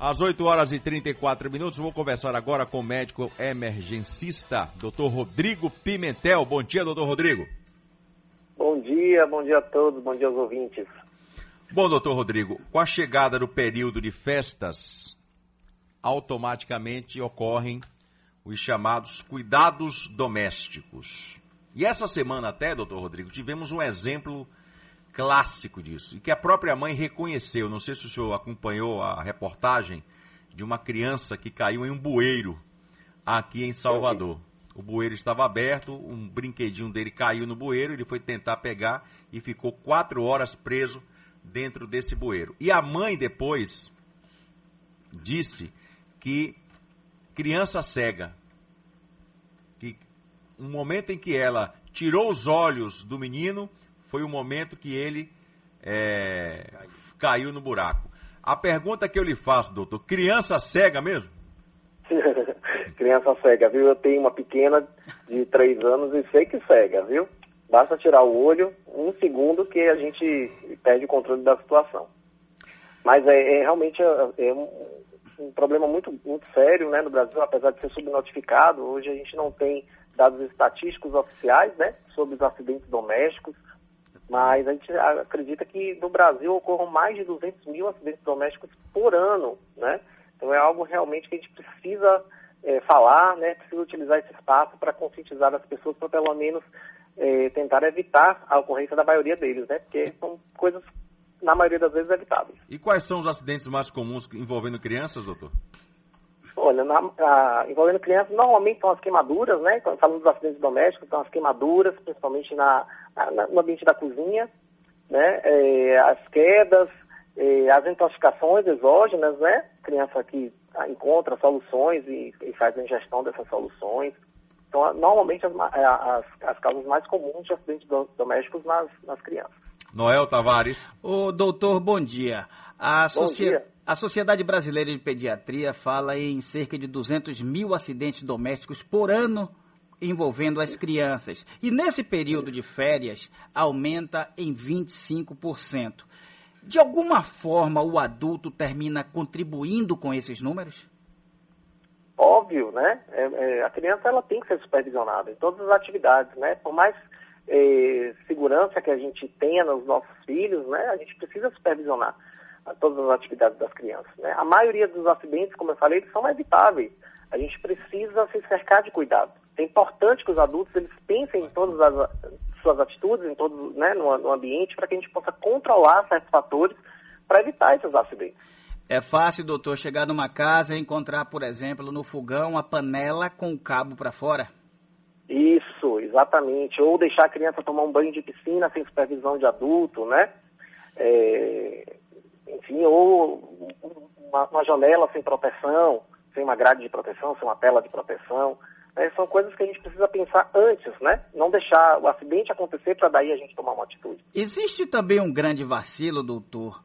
Às 8 horas e 34 minutos, vou conversar agora com o médico emergencista, Dr. Rodrigo Pimentel. Bom dia, doutor Rodrigo. Bom dia, bom dia a todos, bom dia aos ouvintes. Bom, doutor Rodrigo, com a chegada do período de festas, automaticamente ocorrem os chamados cuidados domésticos. E essa semana até, doutor Rodrigo, tivemos um exemplo clássico disso, e que a própria mãe reconheceu. Não sei se o senhor acompanhou a reportagem de uma criança que caiu em um bueiro aqui em Salvador. O bueiro estava aberto, um brinquedinho dele caiu no bueiro, ele foi tentar pegar e ficou quatro horas preso dentro desse bueiro. E a mãe depois disse que criança cega, que um momento em que ela tirou os olhos do menino, foi o momento que ele é, caiu no buraco. A pergunta que eu lhe faço, doutor, criança cega mesmo? criança cega, viu? Eu tenho uma pequena de três anos e sei que cega, viu? Basta tirar o olho, um segundo que a gente perde o controle da situação. Mas é, é realmente é, é um, um, problema muito, muito sério né, no Brasil, apesar de ser subnotificado. Hoje a gente não tem dados estatísticos oficiais né, sobre os acidentes domésticos. Mas a gente acredita que no Brasil ocorram mais de 200 mil acidentes domésticos por ano, né? Então é algo realmente que a gente precisa é, falar, né? Precisa utilizar esse espaço para conscientizar as pessoas para pelo menos é, tentar evitar a ocorrência da maioria deles, né? Porque são coisas, na maioria das vezes, evitáveis. E quais são os acidentes mais comuns envolvendo crianças, doutor? Olha, na, a, envolvendo crianças, normalmente são as queimaduras, né? Quando falamos dos acidentes domésticos, são as queimaduras, principalmente na, na no ambiente da cozinha, né? É, as quedas, é, as intoxicações exógenas, né? Criança que encontra soluções e, e faz a ingestão dessas soluções. Então, normalmente as, as, as causas mais comuns de acidentes domésticos nas, nas crianças. Noel Tavares. O doutor, bom dia. A, bom dia. A Sociedade Brasileira de Pediatria fala em cerca de 200 mil acidentes domésticos por ano envolvendo as crianças. E nesse período de férias, aumenta em 25%. De alguma forma, o adulto termina contribuindo com esses números? Óbvio, né? É, é, a criança ela tem que ser supervisionada em todas as atividades, né? Por mais é, segurança que a gente tenha nos nossos filhos, né? A gente precisa supervisionar todas as atividades das crianças. Né? A maioria dos acidentes, como eu falei, eles são evitáveis. A gente precisa se cercar de cuidado. É importante que os adultos eles pensem em todas as suas atitudes, em todos, né, no, no ambiente, para que a gente possa controlar certos fatores para evitar esses acidentes. É fácil, doutor, chegar numa casa e encontrar, por exemplo, no fogão a panela com o cabo para fora? Isso, exatamente. Ou deixar a criança tomar um banho de piscina sem supervisão de adulto, né? É, enfim, ou uma, uma, janela sem proteção, sem uma grade de proteção, sem uma tela de proteção. Né? São coisas que a gente precisa pensar antes, né? Não deixar o acidente acontecer para daí a gente tomar uma atitude. Existe também um grande vacilo, doutor,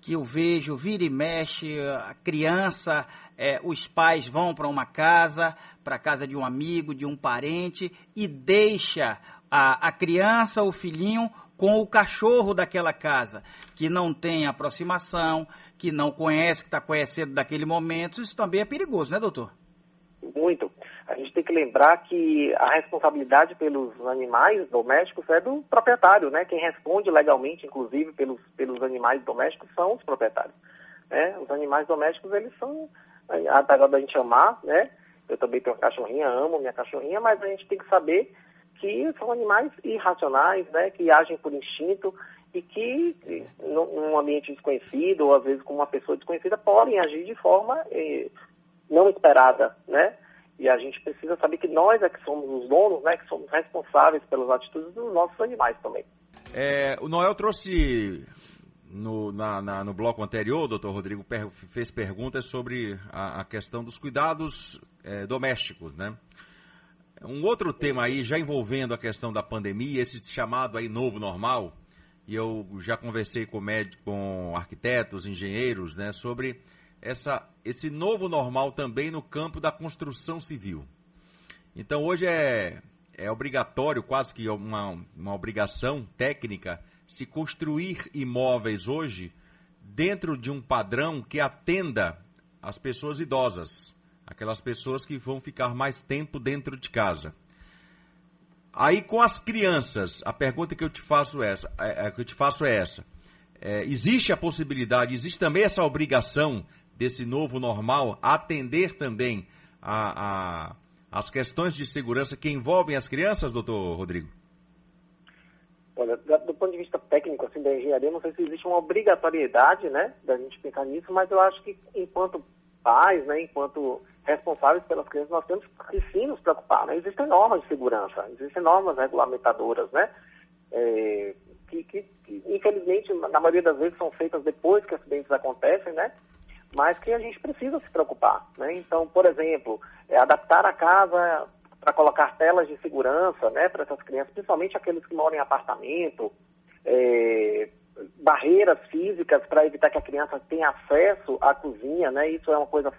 que eu vejo, vira e mexe, a criança, é, os pais vão para uma casa, para a casa de um amigo, de um parente, e deixa a, a criança, o filhinho, com o cachorro daquela casa, que não tem aproximação, que não conhece, que está conhecendo daquele momento. Isso também é perigoso, né, doutor? Muito. A gente tem que lembrar que a responsabilidade pelos animais domésticos é do proprietário, né? Quem responde legalmente, inclusive, pelos, pelos animais domésticos são os proprietários. Né? Os animais domésticos, eles são, apesar da gente amar, né? Eu também tenho uma cachorrinha, amo minha cachorrinha, mas a gente tem que saber que são animais irracionais, né, que agem por instinto e que, num ambiente desconhecido, ou às vezes com uma pessoa desconhecida, podem agir de forma eh, não esperada, né? E a gente precisa saber que nós é que somos os donos, né, que somos responsáveis pelas atitudes dos nossos animais também. É, o Noel trouxe no, na, na, no bloco anterior, doutor Rodrigo per, fez perguntas sobre a, a questão dos cuidados é, domésticos, né? Um outro tema aí, já envolvendo a questão da pandemia, esse chamado aí novo normal, e eu já conversei com, médicos, com arquitetos, engenheiros, né, sobre essa, esse novo normal também no campo da construção civil. Então hoje é, é obrigatório, quase que uma, uma obrigação técnica, se construir imóveis hoje dentro de um padrão que atenda as pessoas idosas, aquelas pessoas que vão ficar mais tempo dentro de casa. Aí com as crianças, a pergunta que eu te faço é essa, é, é, que eu te faço é essa. É, existe a possibilidade, existe também essa obrigação desse novo normal atender também a, a, as questões de segurança que envolvem as crianças, doutor Rodrigo? Olha, do ponto de vista técnico, assim, da engenharia, não sei se existe uma obrigatoriedade, né, da gente pensar nisso, mas eu acho que enquanto pais, né, enquanto responsáveis pelas crianças, nós temos que sim nos preocupar, né? Existem normas de segurança, existem normas regulamentadoras, né, é, que, que, que, infelizmente, na maioria das vezes são feitas depois que acidentes acontecem, né, mas que a gente precisa se preocupar, né? Então, por exemplo, é, adaptar a casa para colocar telas de segurança né, para essas crianças, principalmente aqueles que moram em apartamento, é, barreiras físicas para evitar que a criança tenha acesso à cozinha, né? Isso é uma coisa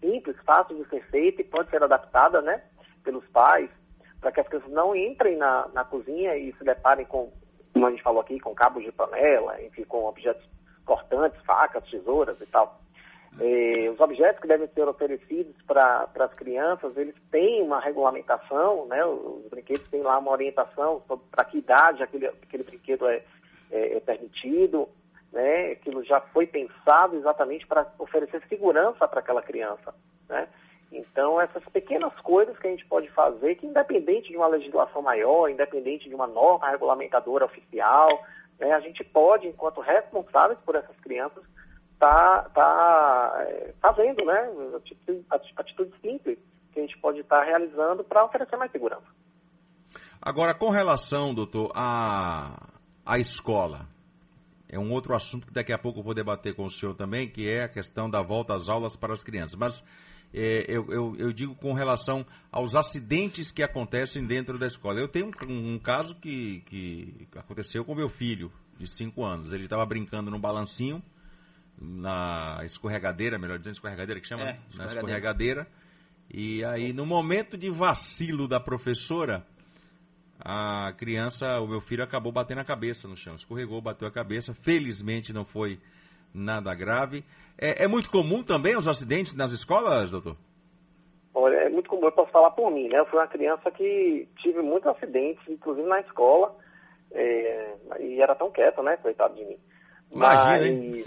simples, fácil de ser feita e pode ser adaptada, né, pelos pais, para que as crianças não entrem na, na cozinha e se deparem com, como a gente falou aqui, com cabos de panela, enfim, com objetos cortantes, facas, tesouras e tal. Eh, os objetos que devem ser oferecidos para as crianças, eles têm uma regulamentação, né? os brinquedos têm lá uma orientação para que idade aquele, aquele brinquedo é, é, é, permitido, né? aquilo já foi pensado exatamente para oferecer segurança para aquela criança. Né? Então, essas pequenas coisas que a gente pode fazer, que independente de uma legislação maior, independente de uma norma regulamentadora oficial, né? a gente pode, enquanto responsáveis por essas crianças, está tá, é, fazendo, né? Atitudes, atitudes simples que a gente pode estar tá realizando para oferecer mais segurança. Agora, com relação, doutor, à, à escola, é um outro assunto que daqui a pouco eu vou debater com o senhor também, que é a questão da volta às aulas para as crianças. Mas é, eu, eu, eu, digo com relação aos acidentes que acontecem dentro da escola. Eu tenho um, um caso que, que aconteceu com meu filho, de 5 anos. Ele estava brincando no balancinho, na escorregadeira, melhor dizendo, escorregadeira que chama? É, escorregadeira. Na escorregadeira. E aí, no momento de vacilo da professora, a criança, o meu filho, acabou batendo a cabeça no chão. Escorregou, bateu a cabeça. Felizmente não foi nada grave. É, é muito comum também os acidentes nas escolas, doutor? Olha, é muito comum. Eu posso falar por mim, né? Eu fui uma criança que tive muitos acidentes, inclusive na escola. É, e era tão quieto, né? Coitado de mim. Imagina, mas...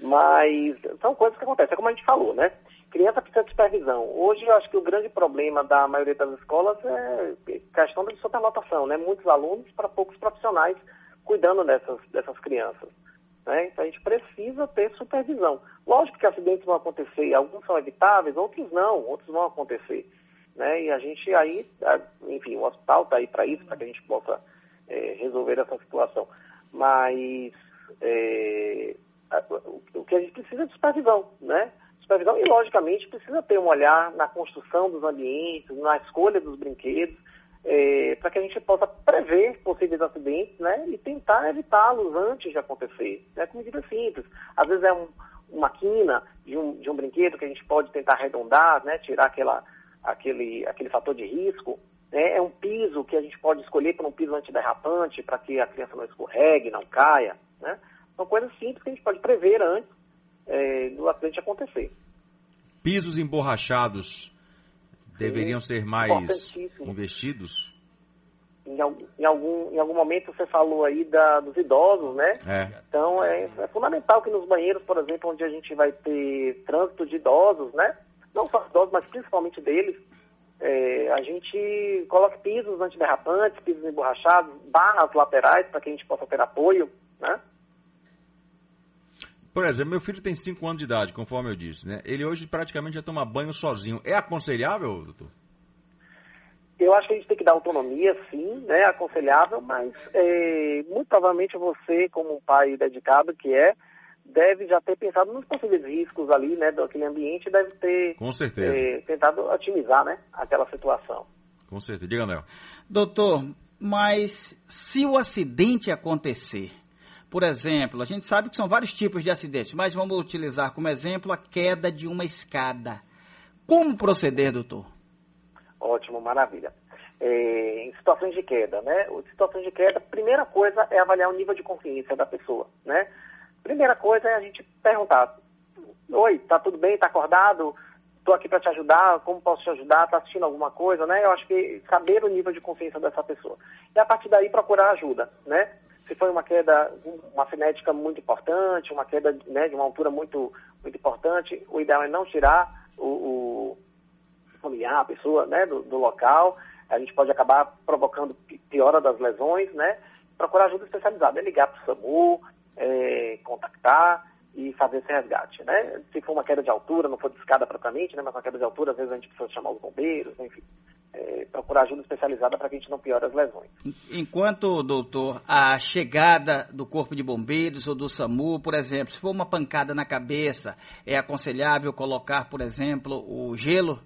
mas são coisas que acontecem, é como a gente falou, né? Criança precisa de supervisão. Hoje eu acho que o grande problema da maioria das escolas é questão da superlotação, né? Muitos alunos para poucos profissionais cuidando dessas, dessas crianças. Né? Então a gente precisa ter supervisão. Lógico que acidentes vão acontecer, alguns são evitáveis, outros não, outros vão acontecer. Né? E a gente aí, enfim, o hospital está aí para isso, para que a gente possa é, resolver essa situação mas é, o que a gente precisa é de supervisão, né? Supervisão e, logicamente, precisa ter um olhar na construção dos ambientes, na escolha dos brinquedos, é, para que a gente possa prever possíveis acidentes, né? E tentar evitá-los antes de acontecer, né? Com medidas simples. Às vezes é um, uma quina de um, de um brinquedo que a gente pode tentar arredondar, né? Tirar aquela, aquele, aquele fator de risco, né? É um piso que a gente pode escolher para um piso antiderrapante, para que a criança não escorregue, não caia. Né? São coisas simples que a gente pode prever antes é, do acidente acontecer. Pisos emborrachados deveriam ser mais investidos? Em, em, algum, em algum momento você falou aí da, dos idosos, né? É. Então é, é, fundamental que nos banheiros, por exemplo, onde a gente vai ter trânsito de idosos, né? Não só idosos, mas principalmente deles, é, a gente coloca pisos antiderrapantes, pisos emborrachados, barras laterais para que a gente possa ter apoio, né? Por exemplo, meu filho tem 5 anos de idade, conforme eu disse, né? Ele hoje praticamente já toma banho sozinho. É aconselhável, doutor? Eu acho que a gente tem que dar autonomia, sim, né? Aconselhável, mas é, muito provavelmente você, como um pai dedicado que é, deve já ter pensado nos possíveis riscos ali, né, daquele ambiente, deve ter Com certeza. É, tentado otimizar, né, aquela situação. Com certeza. Diga, Léo. Doutor, mas se o acidente acontecer, por exemplo, a gente sabe que são vários tipos de acidentes, mas vamos utilizar como exemplo a queda de uma escada. Como proceder, doutor? Ótimo, maravilha. É, em situações de queda, né? Em situações de queda, primeira coisa é avaliar o nível de consciência da pessoa, né? Primeira coisa é a gente perguntar, oi, tá tudo bem, tá acordado? Estou aqui para te ajudar, como posso te ajudar? Está assistindo alguma coisa, né? Eu acho que saber o nível de consciência dessa pessoa. E a partir daí procurar ajuda, né? Se foi uma queda, uma cinética muito importante, uma queda né, de uma altura muito, muito importante, o ideal é não tirar o, o familiar, a pessoa, né, do, do local. A gente pode acabar provocando piora das lesões, né? Procurar ajuda especializada, é ligar para o SAMU, é, contactar, e fazer esse resgate, né? Se for uma queda de altura, não for de escada propriamente, né? Mas uma queda de altura, às vezes a gente precisa chamar os bombeiros, enfim. É, procurar ajuda especializada para que a gente não piore as lesões. Enquanto, doutor, a chegada do Corpo de Bombeiros ou do SAMU, por exemplo, se for uma pancada na cabeça, é aconselhável colocar, por exemplo, o gelo?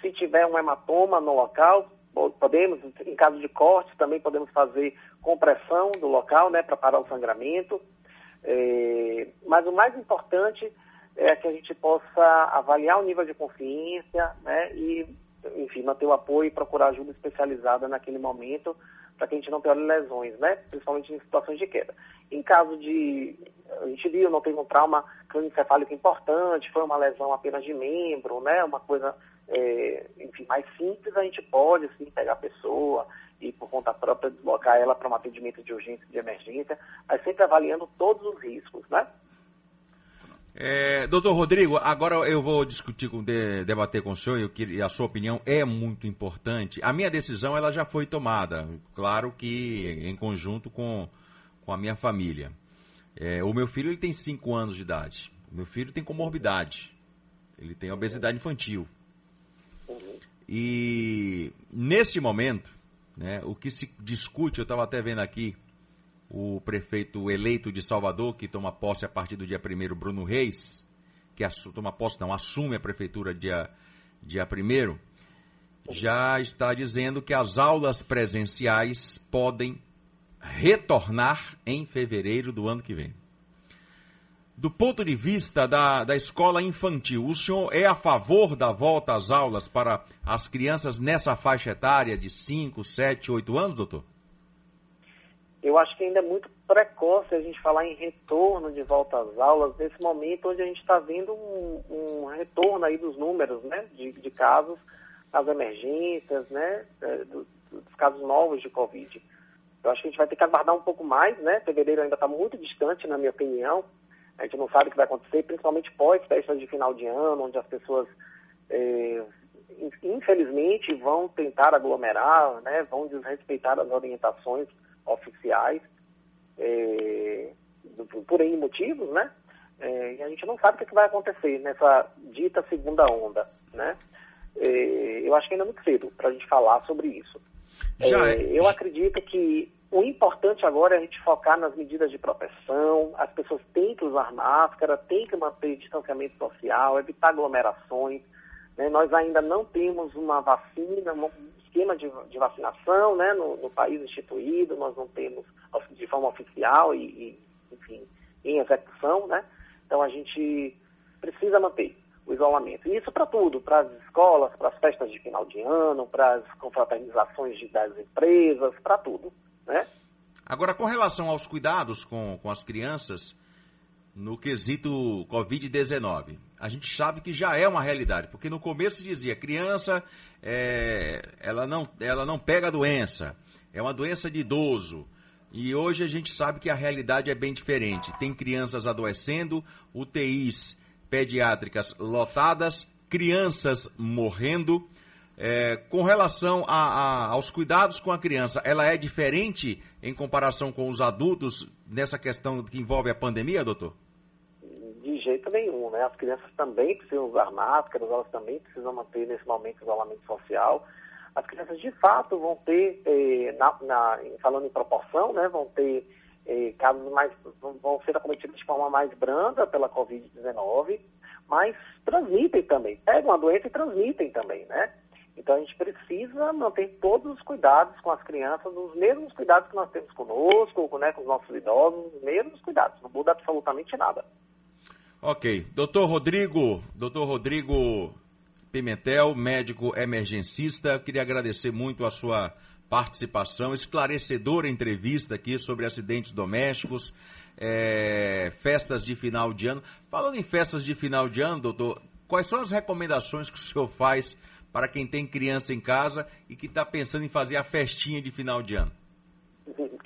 Se tiver um hematoma no local, podemos, em caso de corte, também podemos fazer compressão do local, né, para parar o sangramento. É, mas o mais importante é que a gente possa avaliar o nível de consciência né, e, enfim, manter o apoio e procurar ajuda especializada naquele momento para que a gente não piore lesões, né, principalmente em situações de queda. Em caso de, a gente viu, não teve um trauma cranioencefálico importante, foi uma lesão apenas de membro, né, uma coisa, é, enfim, mais simples, a gente pode, sim, pegar a pessoa, e por conta própria deslocar ela para um atendimento de urgência de emergência, mas sempre avaliando todos os riscos, né? É, doutor Rodrigo, agora eu vou discutir com de, debater com o senhor e a sua opinião é muito importante. A minha decisão ela já foi tomada, claro que em conjunto com, com a minha família. É, o meu filho ele tem 5 anos de idade. O meu filho tem comorbidade. Ele tem obesidade infantil. E nesse momento, né? O que se discute, eu estava até vendo aqui, o prefeito eleito de Salvador, que toma posse a partir do dia 1 Bruno Reis, que toma posse, não, assume a prefeitura dia, dia 1 já está dizendo que as aulas presenciais podem retornar em fevereiro do ano que vem. Do ponto de vista da, da escola infantil, o senhor é a favor da volta às aulas para as crianças nessa faixa etária de 5, 7, 8 anos, doutor? Eu acho que ainda é muito precoce a gente falar em retorno de volta às aulas nesse momento onde a gente está vendo um, um, retorno aí dos números né, de, de casos, as emergências, né, é, dos, dos casos novos de Covid. Eu acho que a gente vai ter que aguardar um pouco mais, né? Fevereiro ainda está muito distante, na minha opinião. A gente não sabe o que vai acontecer, principalmente pós-festas de final de ano, onde as pessoas, é, infelizmente, vão tentar aglomerar, né, vão desrespeitar as orientações oficiais, é, por N motivos, né? É, e a gente não sabe o que vai acontecer nessa dita segunda onda, né? É, eu acho que ainda é muito cedo para a gente falar sobre isso. É, eu acredito que o importante agora é a gente focar nas medidas de proteção, as pessoas têm que usar máscara, têm que manter distanciamento social, evitar aglomerações. Né? Nós ainda não temos uma vacina, esquema de, de vacinação né? No, no, país instituído, nós não temos de forma oficial e, e, enfim, em execução, né? Então a gente precisa manter o isolamento. E isso para tudo, para as escolas, para as festas de final de ano, para as confraternizações de, das empresas, para tudo. Né? Agora, com relação aos cuidados com, com as crianças, no quesito Covid-19, a gente sabe que já é uma realidade, porque no começo dizia, criança, é, ela, não, ela não pega a doença, é uma doença de idoso. E hoje a gente sabe que a realidade é bem diferente. Tem crianças adoecendo, UTIs pediátricas lotadas, crianças morrendo, é, com relação a, a, aos cuidados com a criança, ela é diferente em comparação com os adultos nessa questão que envolve a pandemia, doutor? Nenhum, né? As crianças também precisam usar máscaras, elas também precisam manter nesse momento isolamento social. As crianças de fato vão ter, eh, na, na, falando em proporção, né, vão ter eh, casos mais, vão ser acometidos de forma mais branda pela Covid-19, mas transmitem também, pegam a doença e transmitem também, né? Então a gente precisa manter todos os cuidados com as crianças, os mesmos cuidados que nós temos conosco, né, com os nossos idosos, os mesmos cuidados, não muda absolutamente nada. Ok. Doutor Rodrigo, doutor Rodrigo Pimentel, médico emergencista, queria agradecer muito a sua participação, esclarecedora entrevista aqui sobre acidentes domésticos. é, festas de final de ano. Falando em festas de final de ano, doutor, quais são as recomendações que o senhor faz para quem tem criança em casa e que está pensando em fazer a festinha de final de ano?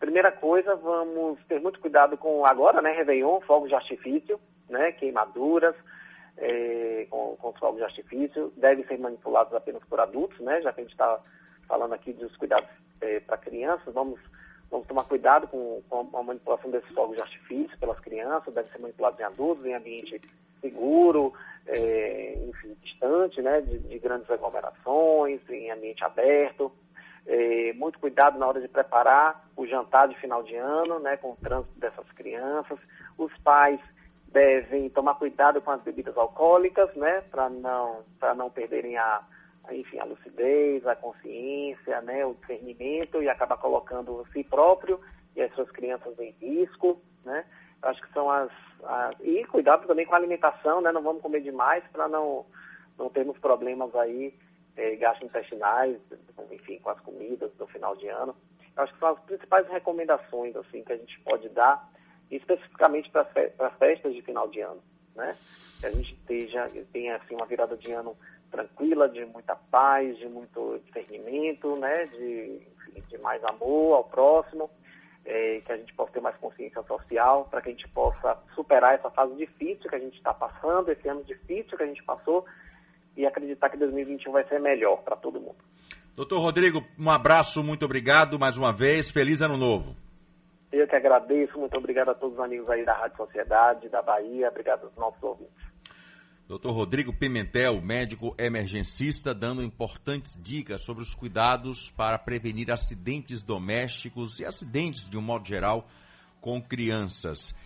Primeira coisa, vamos ter muito cuidado com agora, né, Réveillon, fogos de artifício, né, queimaduras, é, com, com os fogos de artifício, devem ser manipulados apenas por adultos, né, já que a gente está falando aqui dos cuidados é, para crianças, vamos, vamos tomar cuidado com, com, a manipulação desses fogos de artifício pelas crianças, devem ser manipulados em adultos, em ambiente seguro, é, enfim, distante, né, de, de grandes aglomerações, em ambiente aberto, é, muito cuidado na hora de preparar o jantar de final de ano, né, com o trânsito dessas crianças. Os pais devem tomar cuidado com as bebidas alcoólicas, né, para não, não perderem a, enfim, a lucidez, a consciência, né, o discernimento e acabar colocando si próprio e as suas crianças em risco, né. Acho que são as, as, e cuidado também com a alimentação, né, não vamos comer demais para não não termos problemas aí é, gastrointestinais, enfim, com as comidas do final de ano. Eu acho que são as principais recomendações assim que a gente pode dar, especificamente para as festas de final de ano, né? Que a gente esteja, tenha assim, uma virada de ano tranquila, de muita paz, de muito discernimento, né? De, de mais amor ao próximo, é, que a gente possa ter mais consciência social, para que a gente possa superar essa fase difícil que a gente está passando, esse ano difícil que a gente passou, e acreditar que 2021 vai ser melhor para todo mundo. Doutor Rodrigo, um abraço, muito obrigado mais uma vez. Feliz ano novo. Eu que agradeço, muito obrigado a todos os amigos aí da Rádio Sociedade, da Bahia, obrigado aos nossos ouvintes. Doutor Rodrigo Pimentel, médico emergencista, dando importantes dicas sobre os cuidados para prevenir acidentes domésticos e acidentes de um modo geral com crianças.